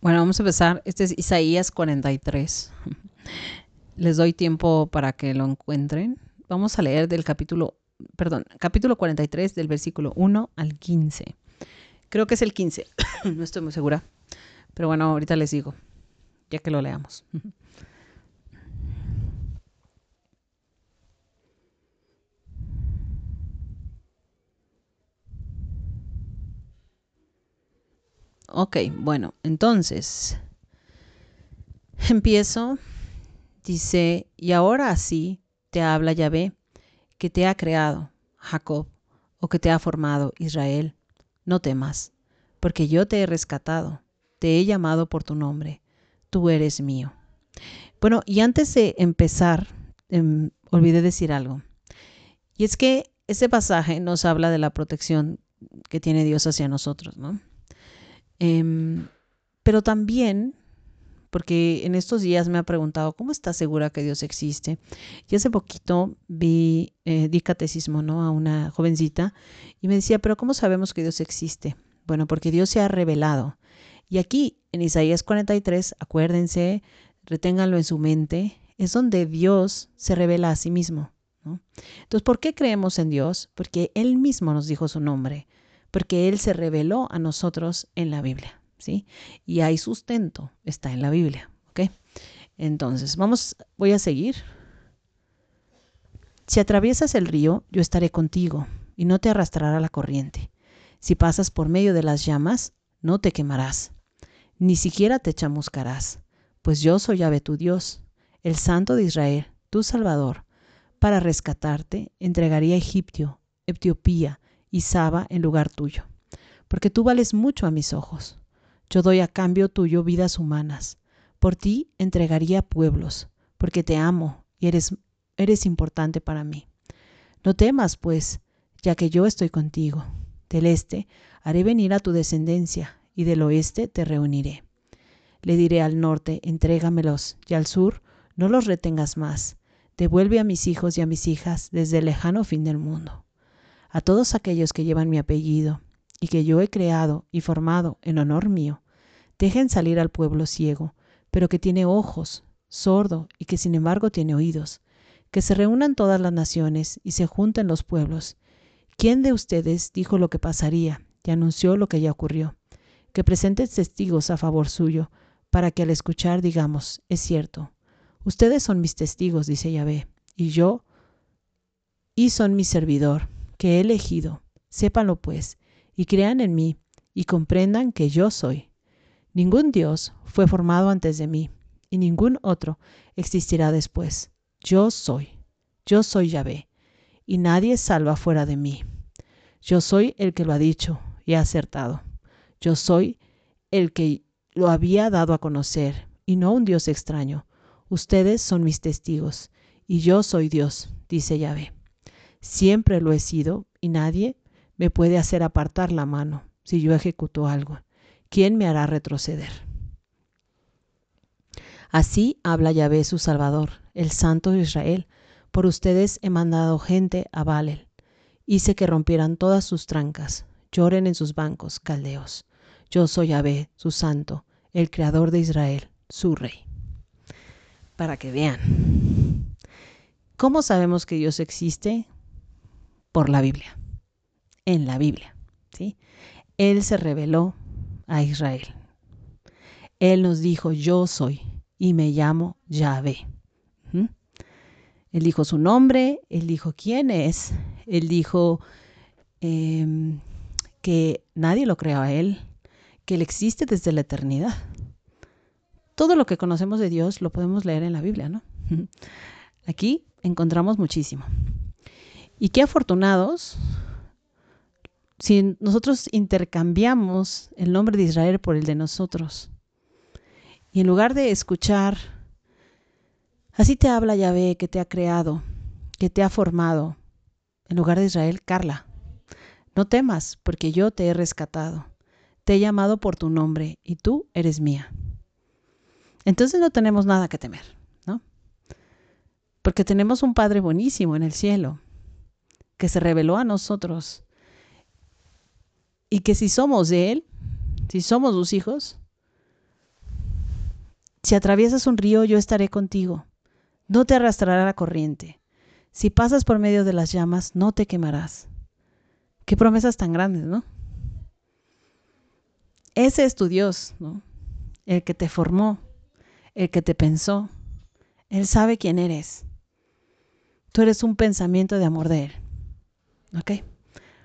Bueno, vamos a empezar. Este es Isaías 43. Les doy tiempo para que lo encuentren. Vamos a leer del capítulo, perdón, capítulo 43 del versículo 1 al 15. Creo que es el 15, no estoy muy segura. Pero bueno, ahorita les digo, ya que lo leamos. Ok, bueno, entonces empiezo. Dice, y ahora sí te habla Yahvé, que te ha creado, Jacob, o que te ha formado, Israel. No temas, porque yo te he rescatado, te he llamado por tu nombre, tú eres mío. Bueno, y antes de empezar, em, olvidé decir algo. Y es que este pasaje nos habla de la protección que tiene Dios hacia nosotros, ¿no? Em, pero también, porque en estos días me ha preguntado, ¿cómo estás segura que Dios existe? Y hace poquito vi, eh, di catecismo ¿no? a una jovencita y me decía, pero ¿cómo sabemos que Dios existe? Bueno, porque Dios se ha revelado. Y aquí, en Isaías 43, acuérdense, reténganlo en su mente, es donde Dios se revela a sí mismo. Entonces, ¿por qué creemos en Dios? Porque Él mismo nos dijo su nombre porque Él se reveló a nosotros en la Biblia, ¿sí? Y hay sustento, está en la Biblia, ¿ok? Entonces, vamos, voy a seguir. Si atraviesas el río, yo estaré contigo, y no te arrastrará la corriente. Si pasas por medio de las llamas, no te quemarás, ni siquiera te chamuscarás, pues yo soy Ave tu Dios, el Santo de Israel, tu Salvador. Para rescatarte, entregaría Egipto, Etiopía, y Saba en lugar tuyo, porque tú vales mucho a mis ojos. Yo doy a cambio tuyo vidas humanas. Por ti entregaría pueblos, porque te amo y eres, eres importante para mí. No temas, pues, ya que yo estoy contigo. Del este haré venir a tu descendencia, y del oeste te reuniré. Le diré al norte, entrégamelos, y al sur, no los retengas más. Devuelve a mis hijos y a mis hijas desde el lejano fin del mundo a todos aquellos que llevan mi apellido y que yo he creado y formado en honor mío, dejen salir al pueblo ciego, pero que tiene ojos, sordo y que sin embargo tiene oídos, que se reúnan todas las naciones y se junten los pueblos. ¿Quién de ustedes dijo lo que pasaría y anunció lo que ya ocurrió? Que presenten testigos a favor suyo, para que al escuchar digamos, es cierto. Ustedes son mis testigos, dice Yahvé, y yo, y son mi servidor que he elegido. Sépanlo pues, y crean en mí, y comprendan que yo soy. Ningún Dios fue formado antes de mí, y ningún otro existirá después. Yo soy, yo soy Yahvé, y nadie salva fuera de mí. Yo soy el que lo ha dicho y ha acertado. Yo soy el que lo había dado a conocer, y no un Dios extraño. Ustedes son mis testigos, y yo soy Dios, dice Yahvé. Siempre lo he sido y nadie me puede hacer apartar la mano si yo ejecuto algo. ¿Quién me hará retroceder? Así habla Yahvé su Salvador, el Santo de Israel. Por ustedes he mandado gente a Balel. Hice que rompieran todas sus trancas, lloren en sus bancos, caldeos. Yo soy Yahvé, su Santo, el Creador de Israel, su Rey. Para que vean. ¿Cómo sabemos que Dios existe? Por la Biblia, en la Biblia. ¿sí? Él se reveló a Israel. Él nos dijo, yo soy y me llamo Yahvé. Él dijo su nombre, él dijo quién es, él dijo em, que nadie lo creó a él, que él existe desde la eternidad. Todo lo que conocemos de Dios lo podemos leer en la Biblia, ¿no? Aquí encontramos muchísimo. Y qué afortunados si nosotros intercambiamos el nombre de Israel por el de nosotros. Y en lugar de escuchar, así te habla Yahvé que te ha creado, que te ha formado, en lugar de Israel, Carla. No temas, porque yo te he rescatado. Te he llamado por tu nombre y tú eres mía. Entonces no tenemos nada que temer, ¿no? Porque tenemos un Padre buenísimo en el cielo que se reveló a nosotros y que si somos de Él, si somos sus hijos, Si atraviesas un río, yo estaré contigo. No te arrastrará la corriente. Si pasas por medio de las llamas, no te quemarás. Qué promesas tan grandes, ¿no? Ese es tu Dios, ¿no? El que te formó, el que te pensó. Él sabe quién eres. Tú eres un pensamiento de amor de Él. ¿Ok?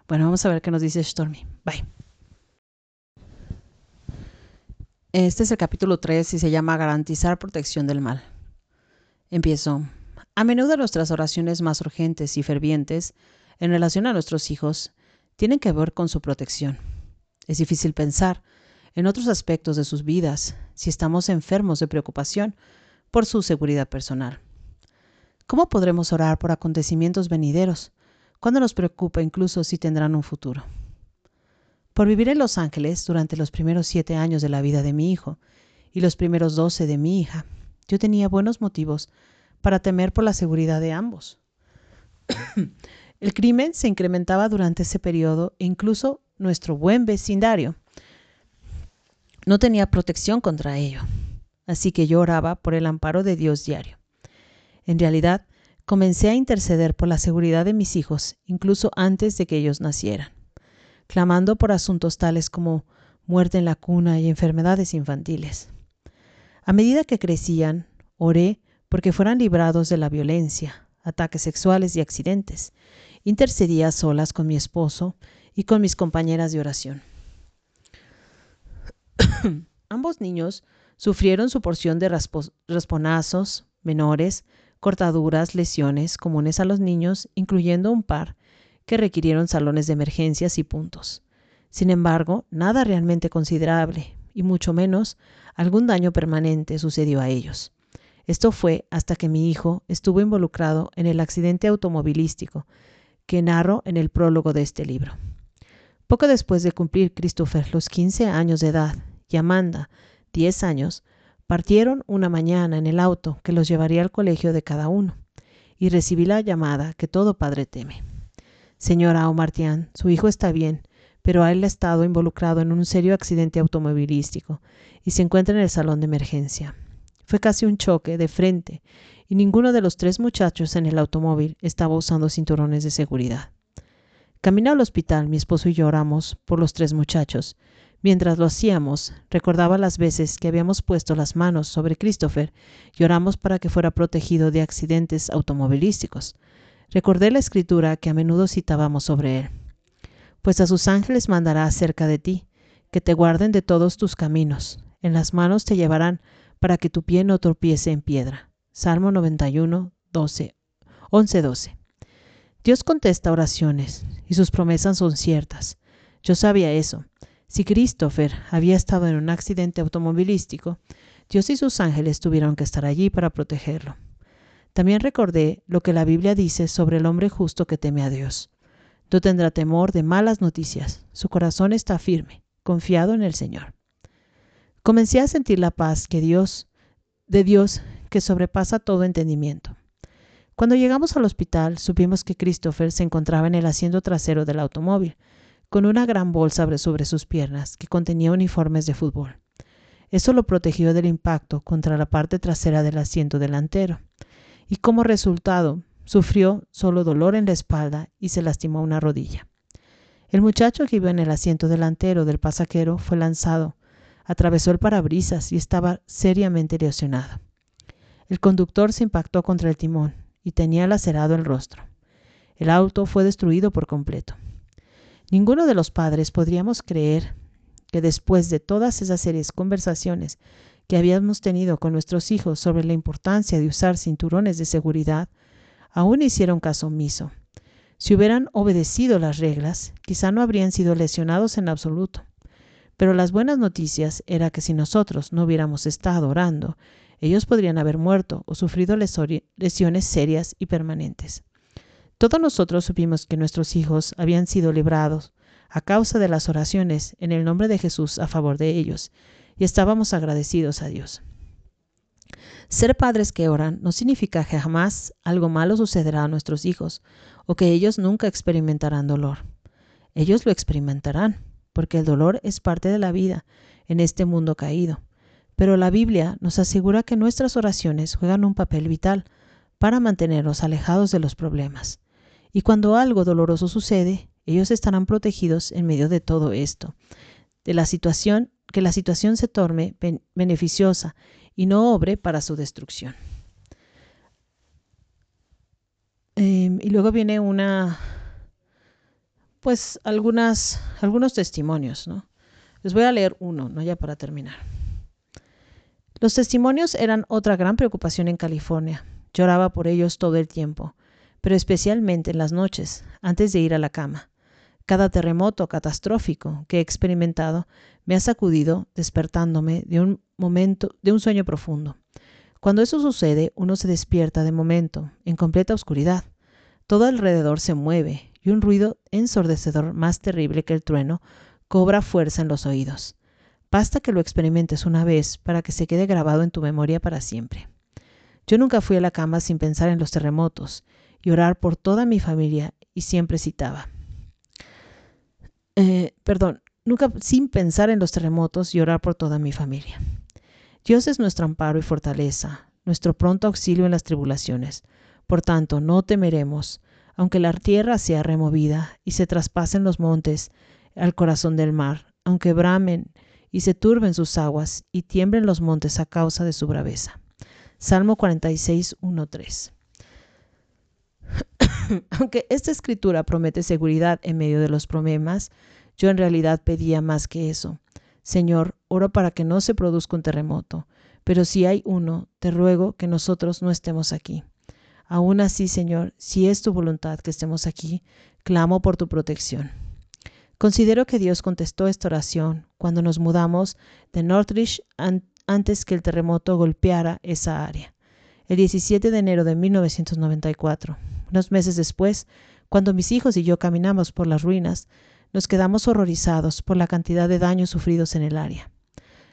Bueno, vamos a ver qué nos dice Stormy. Bye. Este es el capítulo 3 y se llama Garantizar protección del mal. Empiezo. A menudo nuestras oraciones más urgentes y fervientes en relación a nuestros hijos tienen que ver con su protección. Es difícil pensar en otros aspectos de sus vidas si estamos enfermos de preocupación por su seguridad personal. ¿Cómo podremos orar por acontecimientos venideros cuando nos preocupa incluso si tendrán un futuro? Por vivir en Los Ángeles durante los primeros siete años de la vida de mi hijo y los primeros doce de mi hija, yo tenía buenos motivos para temer por la seguridad de ambos. El crimen se incrementaba durante ese periodo e incluso nuestro buen vecindario no tenía protección contra ello. Así que yo oraba por el amparo de Dios diario. En realidad, comencé a interceder por la seguridad de mis hijos incluso antes de que ellos nacieran clamando por asuntos tales como muerte en la cuna y enfermedades infantiles. A medida que crecían, oré porque fueran librados de la violencia, ataques sexuales y accidentes. Intercedía solas con mi esposo y con mis compañeras de oración. Ambos niños sufrieron su porción de rasponazos menores, cortaduras, lesiones comunes a los niños, incluyendo un par que requirieron salones de emergencias y puntos. Sin embargo, nada realmente considerable, y mucho menos algún daño permanente sucedió a ellos. Esto fue hasta que mi hijo estuvo involucrado en el accidente automovilístico que narro en el prólogo de este libro. Poco después de cumplir Christopher los 15 años de edad y Amanda 10 años, partieron una mañana en el auto que los llevaría al colegio de cada uno, y recibí la llamada que todo padre teme. Señora Omartian, su hijo está bien, pero él ha estado involucrado en un serio accidente automovilístico y se encuentra en el salón de emergencia. Fue casi un choque de frente y ninguno de los tres muchachos en el automóvil estaba usando cinturones de seguridad. Camino al hospital, mi esposo y yo oramos por los tres muchachos. Mientras lo hacíamos, recordaba las veces que habíamos puesto las manos sobre Christopher y oramos para que fuera protegido de accidentes automovilísticos. Recordé la escritura que a menudo citábamos sobre él. Pues a sus ángeles mandará acerca de ti, que te guarden de todos tus caminos. En las manos te llevarán para que tu pie no tropiece en piedra. Salmo 91, 12, 11, 12. Dios contesta oraciones y sus promesas son ciertas. Yo sabía eso. Si Christopher había estado en un accidente automovilístico, Dios y sus ángeles tuvieron que estar allí para protegerlo. También recordé lo que la Biblia dice sobre el hombre justo que teme a Dios. No tendrá temor de malas noticias. Su corazón está firme, confiado en el Señor. Comencé a sentir la paz que Dios, de Dios, que sobrepasa todo entendimiento. Cuando llegamos al hospital, supimos que Christopher se encontraba en el asiento trasero del automóvil, con una gran bolsa sobre sus piernas que contenía uniformes de fútbol. Eso lo protegió del impacto contra la parte trasera del asiento delantero y como resultado sufrió solo dolor en la espalda y se lastimó una rodilla. El muchacho que iba en el asiento delantero del pasajero fue lanzado, atravesó el parabrisas y estaba seriamente lesionado. El conductor se impactó contra el timón y tenía lacerado el rostro. El auto fue destruido por completo. Ninguno de los padres podríamos creer que después de todas esas serias conversaciones que habíamos tenido con nuestros hijos sobre la importancia de usar cinturones de seguridad, aún hicieron caso omiso. Si hubieran obedecido las reglas, quizá no habrían sido lesionados en absoluto. Pero las buenas noticias era que si nosotros no hubiéramos estado orando, ellos podrían haber muerto o sufrido lesiones serias y permanentes. Todos nosotros supimos que nuestros hijos habían sido librados a causa de las oraciones en el nombre de Jesús a favor de ellos, y estábamos agradecidos a Dios. Ser padres que oran no significa que jamás algo malo sucederá a nuestros hijos o que ellos nunca experimentarán dolor. Ellos lo experimentarán, porque el dolor es parte de la vida en este mundo caído. Pero la Biblia nos asegura que nuestras oraciones juegan un papel vital para mantenernos alejados de los problemas. Y cuando algo doloroso sucede, ellos estarán protegidos en medio de todo esto, de la situación, que la situación se torne beneficiosa y no obre para su destrucción. Em, y luego viene una, pues algunas, algunos testimonios, ¿no? Les voy a leer uno, ¿no? Ya para terminar. Los testimonios eran otra gran preocupación en California. Lloraba por ellos todo el tiempo, pero especialmente en las noches, antes de ir a la cama. Cada terremoto catastrófico que he experimentado me ha sacudido, despertándome de un momento, de un sueño profundo. Cuando eso sucede, uno se despierta de momento, en completa oscuridad. Todo alrededor se mueve y un ruido ensordecedor más terrible que el trueno cobra fuerza en los oídos. Basta que lo experimentes una vez para que se quede grabado en tu memoria para siempre. Yo nunca fui a la cama sin pensar en los terremotos y orar por toda mi familia y siempre citaba. Eh, perdón, nunca sin pensar en los terremotos y orar por toda mi familia. Dios es nuestro amparo y fortaleza, nuestro pronto auxilio en las tribulaciones. Por tanto, no temeremos, aunque la tierra sea removida y se traspasen los montes al corazón del mar, aunque bramen y se turben sus aguas y tiemblen los montes a causa de su braveza. Salmo 46, 1, 3. Aunque esta escritura promete seguridad en medio de los problemas, yo en realidad pedía más que eso. Señor, oro para que no se produzca un terremoto, pero si hay uno, te ruego que nosotros no estemos aquí. Aún así, Señor, si es tu voluntad que estemos aquí, clamo por tu protección. Considero que Dios contestó esta oración cuando nos mudamos de Northridge antes que el terremoto golpeara esa área, el 17 de enero de 1994. Unos meses después, cuando mis hijos y yo caminamos por las ruinas, nos quedamos horrorizados por la cantidad de daños sufridos en el área.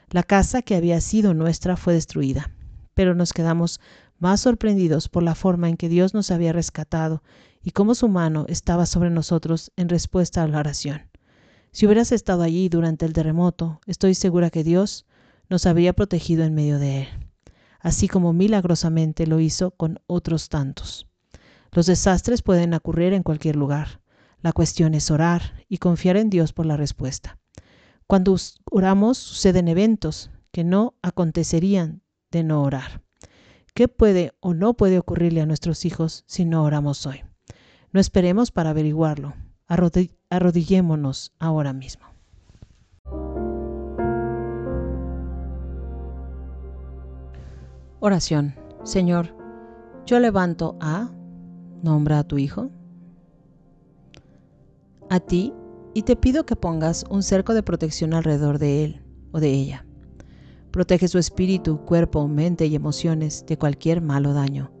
La casa que había sido nuestra fue destruida, pero nos quedamos más sorprendidos por la forma en que Dios nos había rescatado y cómo su mano estaba sobre nosotros en respuesta a la oración. Si hubieras estado allí durante el terremoto, estoy segura que Dios nos habría protegido en medio de él, así como milagrosamente lo hizo con otros tantos. Los desastres pueden ocurrir en cualquier lugar. La cuestión es orar y confiar en Dios por la respuesta. Cuando oramos suceden eventos que no acontecerían de no orar. ¿Qué puede o no puede ocurrirle a nuestros hijos si no oramos hoy? No esperemos para averiguarlo. arrodillémonos ahora mismo. Oración. Señor, yo levanto a Nombra a tu hijo. A ti y te pido que pongas un cerco de protección alrededor de él o de ella. Protege su espíritu, cuerpo, mente y emociones de cualquier malo daño.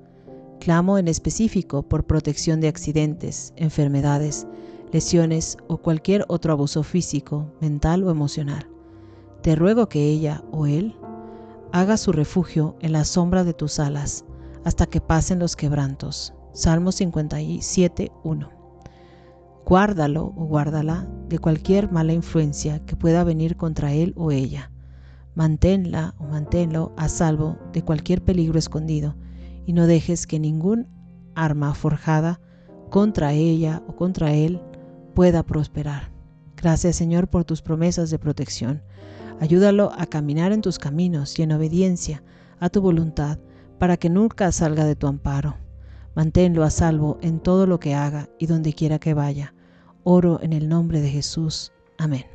Clamo en específico por protección de accidentes, enfermedades, lesiones o cualquier otro abuso físico, mental o emocional. Te ruego que ella o él haga su refugio en la sombra de tus alas hasta que pasen los quebrantos. Salmo 57, 1. Guárdalo o guárdala de cualquier mala influencia que pueda venir contra él o ella. Manténla o manténlo a salvo de cualquier peligro escondido y no dejes que ningún arma forjada contra ella o contra él pueda prosperar. Gracias Señor por tus promesas de protección. Ayúdalo a caminar en tus caminos y en obediencia a tu voluntad para que nunca salga de tu amparo. Manténlo a salvo en todo lo que haga y donde quiera que vaya. Oro en el nombre de Jesús. Amén.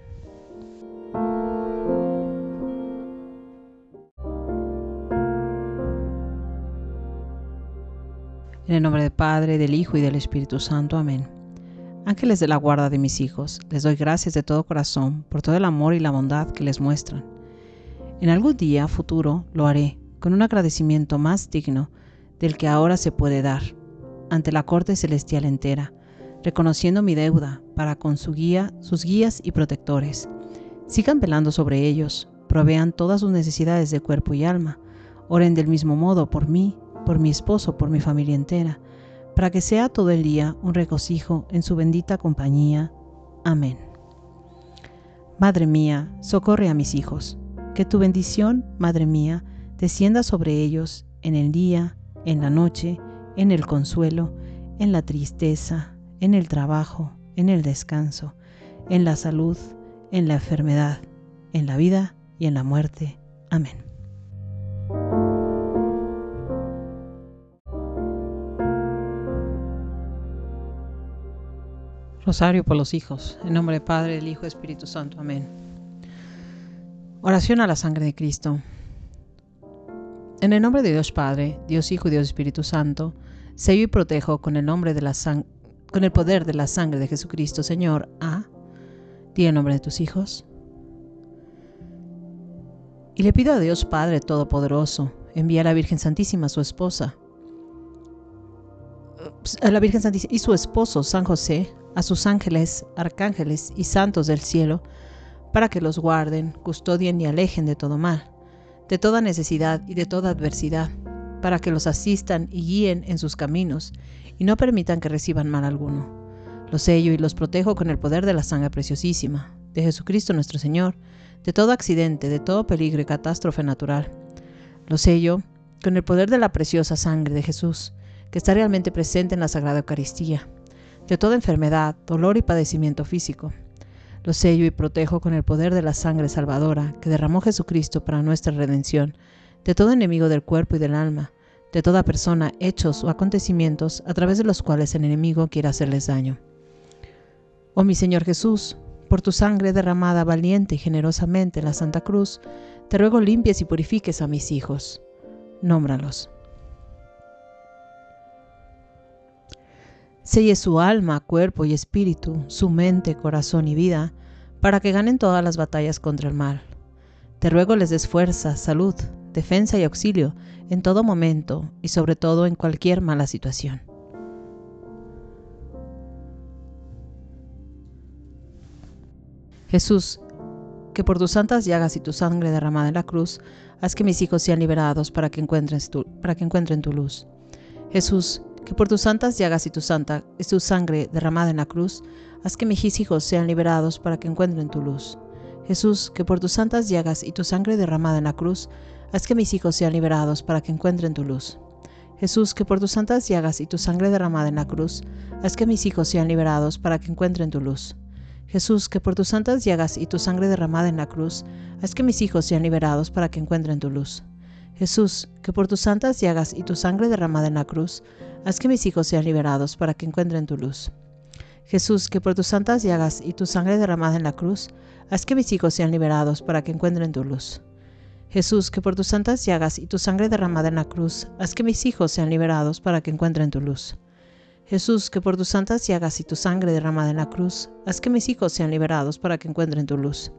En el nombre del Padre, del Hijo y del Espíritu Santo. Amén. Ángeles de la guarda de mis hijos, les doy gracias de todo corazón por todo el amor y la bondad que les muestran. En algún día futuro lo haré con un agradecimiento más digno del que ahora se puede dar ante la corte celestial entera, reconociendo mi deuda para con su guía, sus guías y protectores. Sigan velando sobre ellos, provean todas sus necesidades de cuerpo y alma, oren del mismo modo por mí, por mi esposo, por mi familia entera, para que sea todo el día un regocijo en su bendita compañía. Amén. Madre mía, socorre a mis hijos. Que tu bendición, Madre mía, descienda sobre ellos en el día, en la noche, en el consuelo, en la tristeza, en el trabajo, en el descanso, en la salud, en la enfermedad, en la vida y en la muerte. Amén. Rosario por los hijos, en nombre del Padre, del Hijo y Espíritu Santo. Amén. Oración a la sangre de Cristo. En el nombre de Dios Padre, Dios Hijo y Dios Espíritu Santo, sello y protejo con el nombre de la con el poder de la sangre de Jesucristo, Señor, a. Di el nombre de tus hijos. Y le pido a Dios Padre Todopoderoso, envía a la Virgen Santísima, su esposa, a la Virgen Santísima y su esposo, San José, a sus ángeles, arcángeles y santos del cielo, para que los guarden, custodien y alejen de todo mal, de toda necesidad y de toda adversidad, para que los asistan y guíen en sus caminos, y no permitan que reciban mal alguno. Los sello y los protejo con el poder de la sangre preciosísima, de Jesucristo nuestro Señor, de todo accidente, de todo peligro y catástrofe natural. Los sello con el poder de la preciosa sangre de Jesús, que está realmente presente en la Sagrada Eucaristía, de toda enfermedad, dolor y padecimiento físico, lo sello y protejo con el poder de la sangre salvadora que derramó Jesucristo para nuestra redención, de todo enemigo del cuerpo y del alma, de toda persona, hechos o acontecimientos a través de los cuales el enemigo quiere hacerles daño. Oh mi Señor Jesús, por tu sangre derramada valiente y generosamente en la Santa Cruz, te ruego limpies y purifiques a mis hijos. Nómbralos. Selle su alma, cuerpo y espíritu, su mente, corazón y vida, para que ganen todas las batallas contra el mal. Te ruego les des fuerza, salud, defensa y auxilio en todo momento y sobre todo en cualquier mala situación. Jesús, que por tus santas llagas y tu sangre derramada en la cruz, haz que mis hijos sean liberados para que encuentren tu, para que encuentren tu luz. Jesús, que por tus santas llagas y tu santa sangre derramada en la cruz, haz que mis hijos sean liberados para que encuentren tu luz. Jesús, que por tus santas llagas y tu sangre derramada en la cruz, haz que mis hijos sean liberados para que encuentren tu luz. Jesús, que por tus santas llagas y tu sangre derramada en la cruz, haz que mis hijos sean liberados para que encuentren tu luz. Jesús, que por tus santas llagas y tu sangre derramada en la cruz, haz que mis hijos sean liberados para que encuentren tu luz. Jesús, que por tus santas llagas y tu sangre derramada en la cruz, Haz que mis hijos sean liberados para que encuentren tu luz. Jesús, que por tus santas llagas y tu sangre derramada en la cruz, haz que mis hijos sean liberados para que encuentren tu luz. Jesús, que por tus santas llagas y tu sangre derramada en la cruz, haz que mis hijos sean liberados para que encuentren tu luz. Jesús, que por tus santas llagas y tu sangre derramada en la cruz, haz que mis hijos sean liberados para que encuentren tu luz.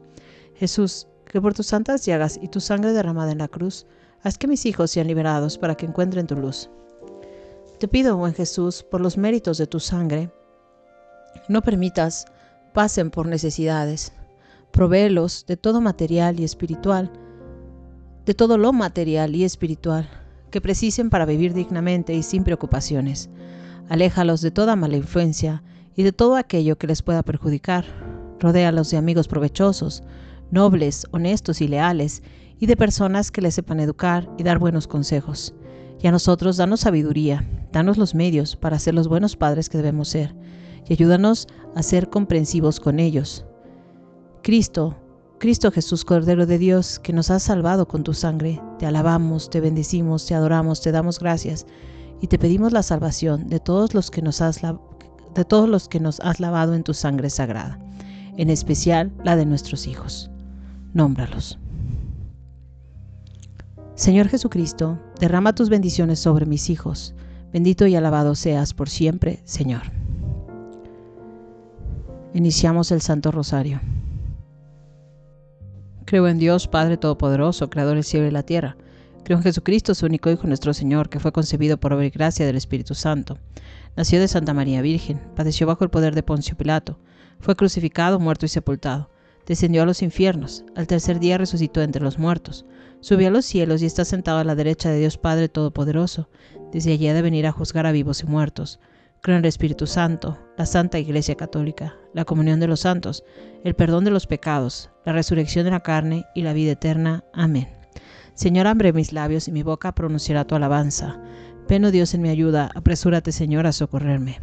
Jesús, que por tus santas llagas y tu sangre derramada en la cruz, haz que mis hijos sean liberados para que encuentren tu luz. Te pido, buen Jesús, por los méritos de tu sangre, no permitas pasen por necesidades. Provéelos de todo material y espiritual, de todo lo material y espiritual que precisen para vivir dignamente y sin preocupaciones. Aléjalos de toda mala influencia y de todo aquello que les pueda perjudicar. Rodéalos de amigos provechosos, nobles, honestos y leales, y de personas que les sepan educar y dar buenos consejos. Y a nosotros danos sabiduría, danos los medios para ser los buenos padres que debemos ser, y ayúdanos a ser comprensivos con ellos. Cristo, Cristo Jesús, Cordero de Dios, que nos has salvado con tu sangre, te alabamos, te bendecimos, te adoramos, te damos gracias, y te pedimos la salvación de todos los que nos has, de todos los que nos has lavado en tu sangre sagrada, en especial la de nuestros hijos. Nómbralos. Señor Jesucristo, derrama tus bendiciones sobre mis hijos. Bendito y alabado seas por siempre, Señor. Iniciamos el Santo Rosario. Creo en Dios, Padre Todopoderoso, Creador del cielo y la tierra. Creo en Jesucristo, su único Hijo, nuestro Señor, que fue concebido por obra y gracia del Espíritu Santo. Nació de Santa María Virgen, padeció bajo el poder de Poncio Pilato, fue crucificado, muerto y sepultado. Descendió a los infiernos, al tercer día resucitó entre los muertos Subió a los cielos y está sentado a la derecha de Dios Padre Todopoderoso. Desde allí ha de venir a juzgar a vivos y muertos. Creo en el Espíritu Santo, la Santa Iglesia Católica, la comunión de los santos, el perdón de los pecados, la resurrección de la carne y la vida eterna. Amén. Señor, abre mis labios y mi boca pronunciará tu alabanza. Ven, oh Dios, en mi ayuda, apresúrate, Señor, a socorrerme.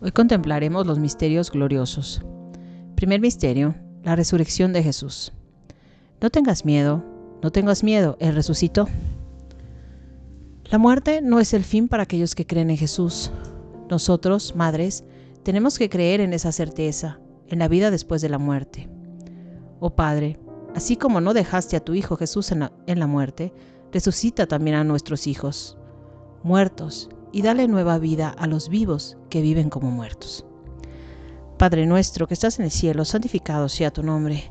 Hoy contemplaremos los misterios gloriosos. Primer misterio, la resurrección de Jesús. No tengas miedo, no tengas miedo, Él resucitó. La muerte no es el fin para aquellos que creen en Jesús. Nosotros, madres, tenemos que creer en esa certeza, en la vida después de la muerte. Oh Padre, así como no dejaste a tu Hijo Jesús en la, muerte, resucita también a nuestros hijos, muertos, y dale nueva vida a los vivos que viven como muertos. Padre nuestro que estás en el cielo, santificado sea tu nombre.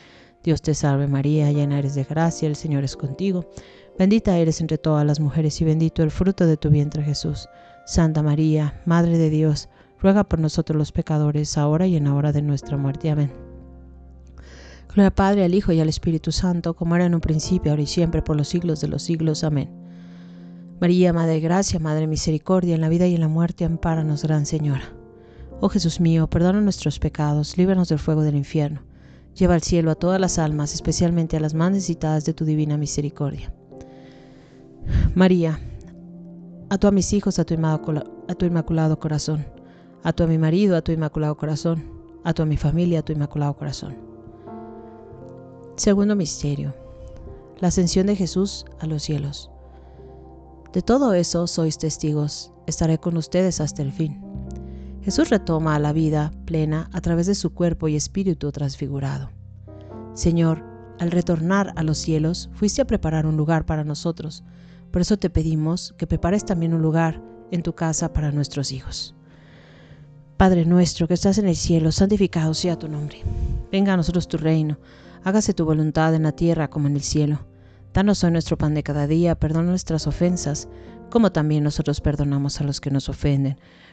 Dios te salve María, llena eres de gracia, el Señor es contigo. Bendita eres entre todas las mujeres y bendito el fruto de tu vientre Jesús. Santa María, Madre de Dios, ruega por nosotros los pecadores, ahora y en la hora de nuestra muerte. Amén. Gloria al Padre, al Hijo y al Espíritu Santo, como era en un principio, ahora y siempre, por los siglos de los siglos. Amén. María, Madre de Gracia, Madre de Misericordia, en la vida y en la muerte, ampáranos, Gran Señora. Oh Jesús mío, perdona nuestros pecados, líbranos del fuego del infierno. Lleva al cielo a todas las almas, especialmente a las más necesitadas de tu divina misericordia. María, a tu a mis hijos, a tu, a tu inmaculado corazón, a tu a mi marido, a tu inmaculado corazón, a tu a mi familia, a tu inmaculado corazón. Segundo misterio, la ascensión de Jesús a los cielos. De todo eso sois testigos, estaré con ustedes hasta el fin. Jesús retoma a la vida plena a través de su cuerpo y espíritu transfigurado. Señor, al retornar a los cielos, fuiste a preparar un lugar para nosotros, por eso te pedimos que prepares también un lugar en tu casa para nuestros hijos. Padre nuestro que estás en el cielo, santificado sea tu nombre. Venga a nosotros tu reino, hágase tu voluntad en la tierra como en el cielo. Danos hoy nuestro pan de cada día, perdona nuestras ofensas, como también nosotros perdonamos a los que nos ofenden.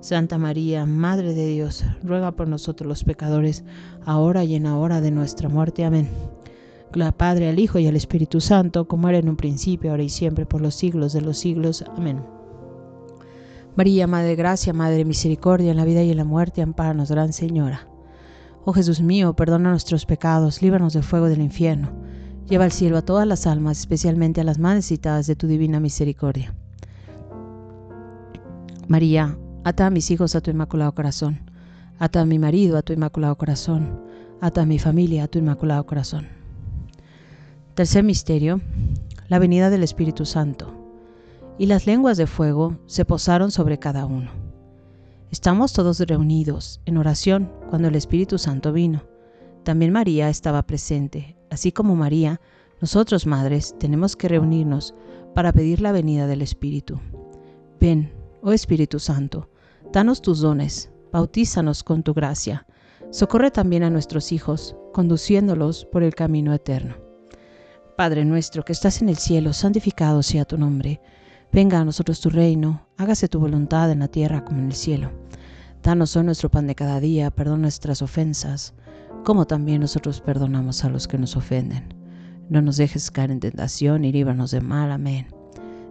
Santa María, Madre de Dios, ruega por nosotros los pecadores, ahora y en la hora de nuestra muerte. Amén. Gloria Padre, al Hijo y al Espíritu Santo, como era en un principio, ahora y siempre, por los siglos de los siglos. Amén. María, Madre de Gracia, Madre de Misericordia, en la vida y en la muerte, amparanos, Gran Señora. Oh Jesús mío, perdona nuestros pecados, líbranos del fuego del infierno. Lleva al cielo a todas las almas, especialmente a las más necesitadas de tu divina misericordia. María, Ata a mis hijos a tu inmaculado corazón. Ata a mi marido a tu inmaculado corazón. Ata a mi familia a tu inmaculado corazón. Tercer misterio, la venida del Espíritu Santo. Y las lenguas de fuego se posaron sobre cada uno. Estamos todos reunidos en oración cuando el Espíritu Santo vino. También María estaba presente. Así como María, nosotros madres tenemos que reunirnos para pedir la venida del Espíritu. Ven, oh Espíritu Santo, danos tus dones, bautízanos con tu gracia. Socorre también a nuestros hijos, conduciéndolos por el camino eterno. Padre nuestro que estás en el cielo, santificado sea tu nombre. Venga a nosotros tu reino, hágase tu voluntad en la tierra como en el cielo. Danos hoy nuestro pan de cada día, perdona nuestras ofensas, como también nosotros perdonamos a los que nos ofenden. No nos dejes caer en tentación y líbranos de mal. Amén.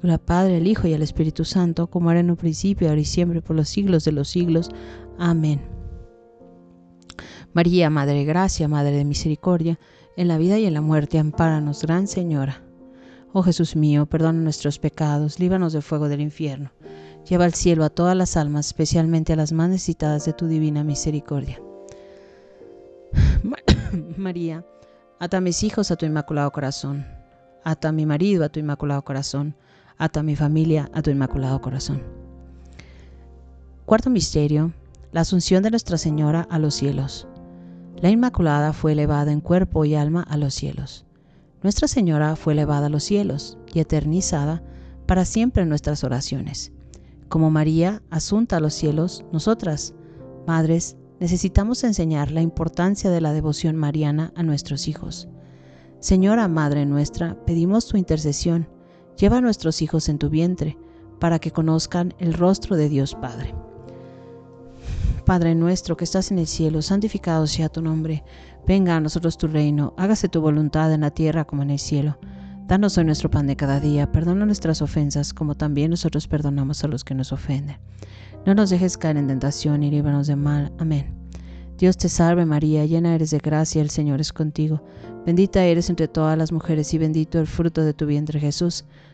Gloria Padre, al Hijo y al Espíritu Santo, como era en un principio, ahora y siempre, por los siglos de los siglos. Amén. María, Madre de Gracia, Madre de Misericordia, en la vida y en la muerte, ampáranos, Gran Señora. Oh Jesús mío, perdona nuestros pecados, líbranos del fuego del infierno. Lleva al cielo a todas las almas, especialmente a las más necesitadas de tu divina misericordia. María, ata a mis hijos a tu inmaculado corazón. Ata a mi marido a tu inmaculado corazón. A mi familia a tu inmaculado corazón. Cuarto misterio, la asunción de Nuestra Señora a los cielos. La Inmaculada fue elevada en cuerpo y alma a los cielos. Nuestra Señora fue elevada a los cielos y eternizada para siempre en nuestras oraciones. Como María, asunta a los cielos, nosotras, madres, necesitamos enseñar la importancia de la devoción mariana a nuestros hijos. Señora Madre nuestra, pedimos tu intercesión, lleva a nuestros hijos en tu vientre, para que conozcan el rostro de Dios Padre. Padre nuestro que estás en el cielo, santificado sea tu nombre Venga a nosotros tu reino, hágase tu voluntad en la tierra como en el cielo. Danos hoy nuestro pan de cada día, perdona nuestras ofensas como también nosotros perdonamos a los que nos ofenden. No nos dejes caer en tentación y líbranos de mal. Amén. Dios te salve María, llena eres de gracia, el Señor es contigo. Bendita eres entre todas las mujeres y bendito el fruto de tu vientre Jesús.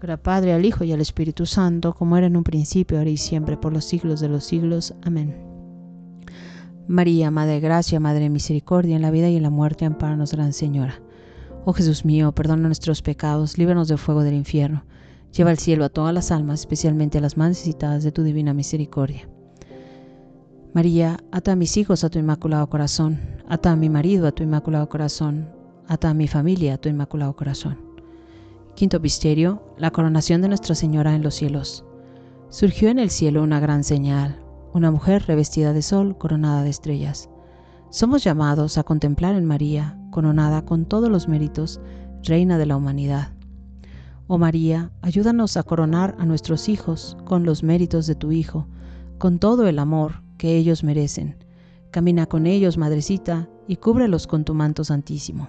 Gloria al Padre, al Hijo y al Espíritu Santo, como era en un principio, ahora y siempre, por los siglos de los siglos. Amén. María, Madre de Gracia, Madre de Misericordia, en la vida y en la muerte, amparanos, Gran Señora. Oh Jesús mío, perdona nuestros pecados, líbranos del fuego del infierno Lleva al cielo a todas las almas, especialmente a las más necesitadas de tu divina misericordia. María, ata a mis hijos a tu inmaculado corazón, ata a mi marido a tu inmaculado corazón, ata a mi familia a tu inmaculado corazón. Quinto misterio, la coronación de Nuestra Señora en los cielos. Surgió en el cielo una gran señal, una mujer revestida de sol, coronada de estrellas. Somos llamados a contemplar en María, coronada con todos los méritos, Reina de la humanidad. Oh María, ayúdanos a coronar a nuestros hijos con los méritos de tu Hijo, con todo el amor que ellos merecen. Camina con ellos, Madrecita, y cúbrelos con tu manto santísimo.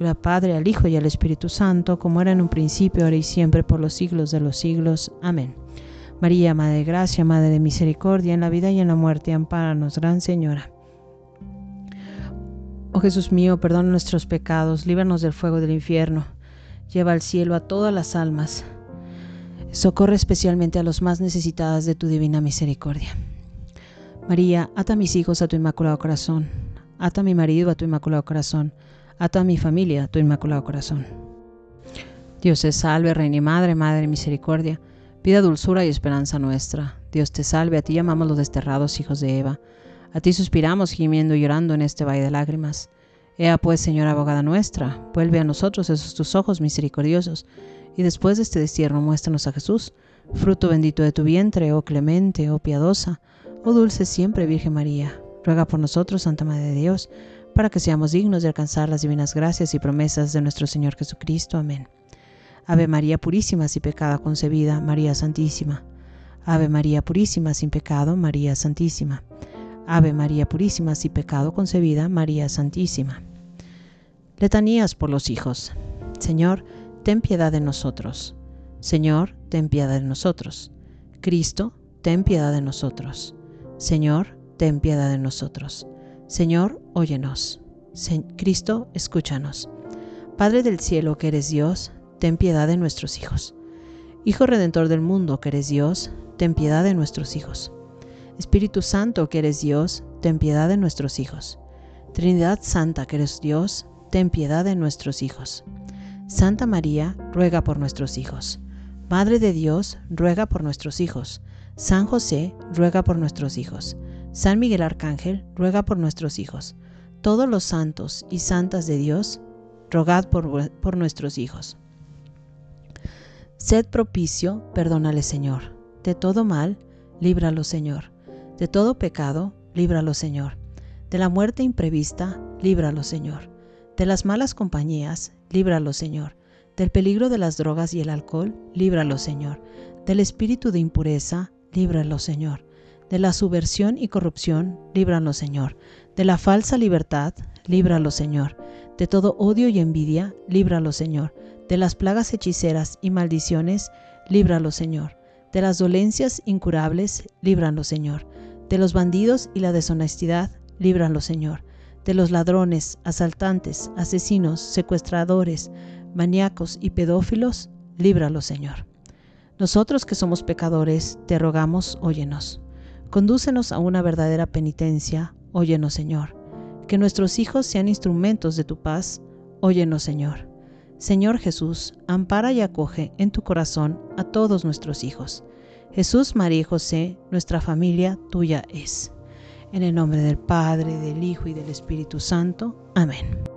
Al Padre, al Hijo y al Espíritu Santo, como era en un principio, ahora y siempre, por los siglos de los siglos. Amén. María, Madre de Gracia, Madre de Misericordia, en la vida y en la muerte, ampáranos, Gran Señora. Oh Jesús mío, perdona nuestros pecados, líbranos del fuego del infierno, lleva al cielo a todas las almas, socorre especialmente a los más necesitadas de tu divina misericordia. María, ata a mis hijos a tu inmaculado corazón, ata a mi marido a tu inmaculado corazón, a toda mi familia, tu inmaculado corazón. Dios te salve, Reina y Madre, Madre de Misericordia, vida, dulzura y esperanza nuestra. Dios te salve, a ti llamamos los desterrados hijos de Eva. A ti suspiramos, gimiendo y llorando en este valle de lágrimas. Ea pues, Señora abogada nuestra, vuelve a nosotros esos tus ojos misericordiosos, y después de este destierro muéstranos a Jesús, fruto bendito de tu vientre, oh clemente, oh piadosa, oh dulce siempre Virgen María. Ruega por nosotros, Santa Madre de Dios, para que seamos dignos de alcanzar las divinas gracias y promesas de nuestro Señor Jesucristo. Amén. Ave María Purísima, sin pecado concebida, María Santísima. Ave María Purísima, sin pecado, María Santísima. Ave María Purísima, sin pecado concebida, María Santísima. Letanías por los hijos. Señor, ten piedad de nosotros. Señor, ten piedad de nosotros. Cristo, ten piedad de nosotros. Señor, ten piedad de nosotros. Señor, óyenos. Cristo, escúchanos. Padre del cielo, que eres Dios, ten piedad de nuestros hijos. Hijo Redentor del mundo, que eres Dios, ten piedad de nuestros hijos. Espíritu Santo, que eres Dios, ten piedad de nuestros hijos. Trinidad Santa, que eres Dios, ten piedad de nuestros hijos. Santa María, ruega por nuestros hijos. Madre de Dios, ruega por nuestros hijos. San José, ruega por nuestros hijos. San Miguel Arcángel, ruega por nuestros hijos. todos los santos y santas de Dios, rogad por, nuestros hijos. Sed propicio, perdónale Señor. De todo mal, líbralo Señor. De todo pecado, líbralo Señor. De la muerte imprevista, líbralo Señor. De las malas compañías, líbralo Señor. Del peligro de las drogas y el alcohol, líbralo Señor. Del espíritu de impureza, líbralo Señor. De la subversión y corrupción, líbralo Señor. De la falsa libertad, líbralo Señor. De todo odio y envidia, líbralo Señor de las plagas hechiceras y maldiciones, líbralo, Señor. De las dolencias incurables, líbralo, Señor. De los bandidos y la deshonestidad, líbralo, Señor. De los ladrones, asaltantes, asesinos, secuestradores, maníacos y pedófilos, líbralo, Señor. Nosotros que somos pecadores, te rogamos, óyenos. Condúcenos a una verdadera penitencia, óyenos, Señor. Que nuestros hijos sean instrumentos de tu paz, óyenos, Señor. Señor Jesús, ampara y acoge en tu corazón a todos nuestros hijos. Jesús, María y José, nuestra familia tuya es. En el nombre del Padre, del Hijo y del Espíritu Santo. Amén.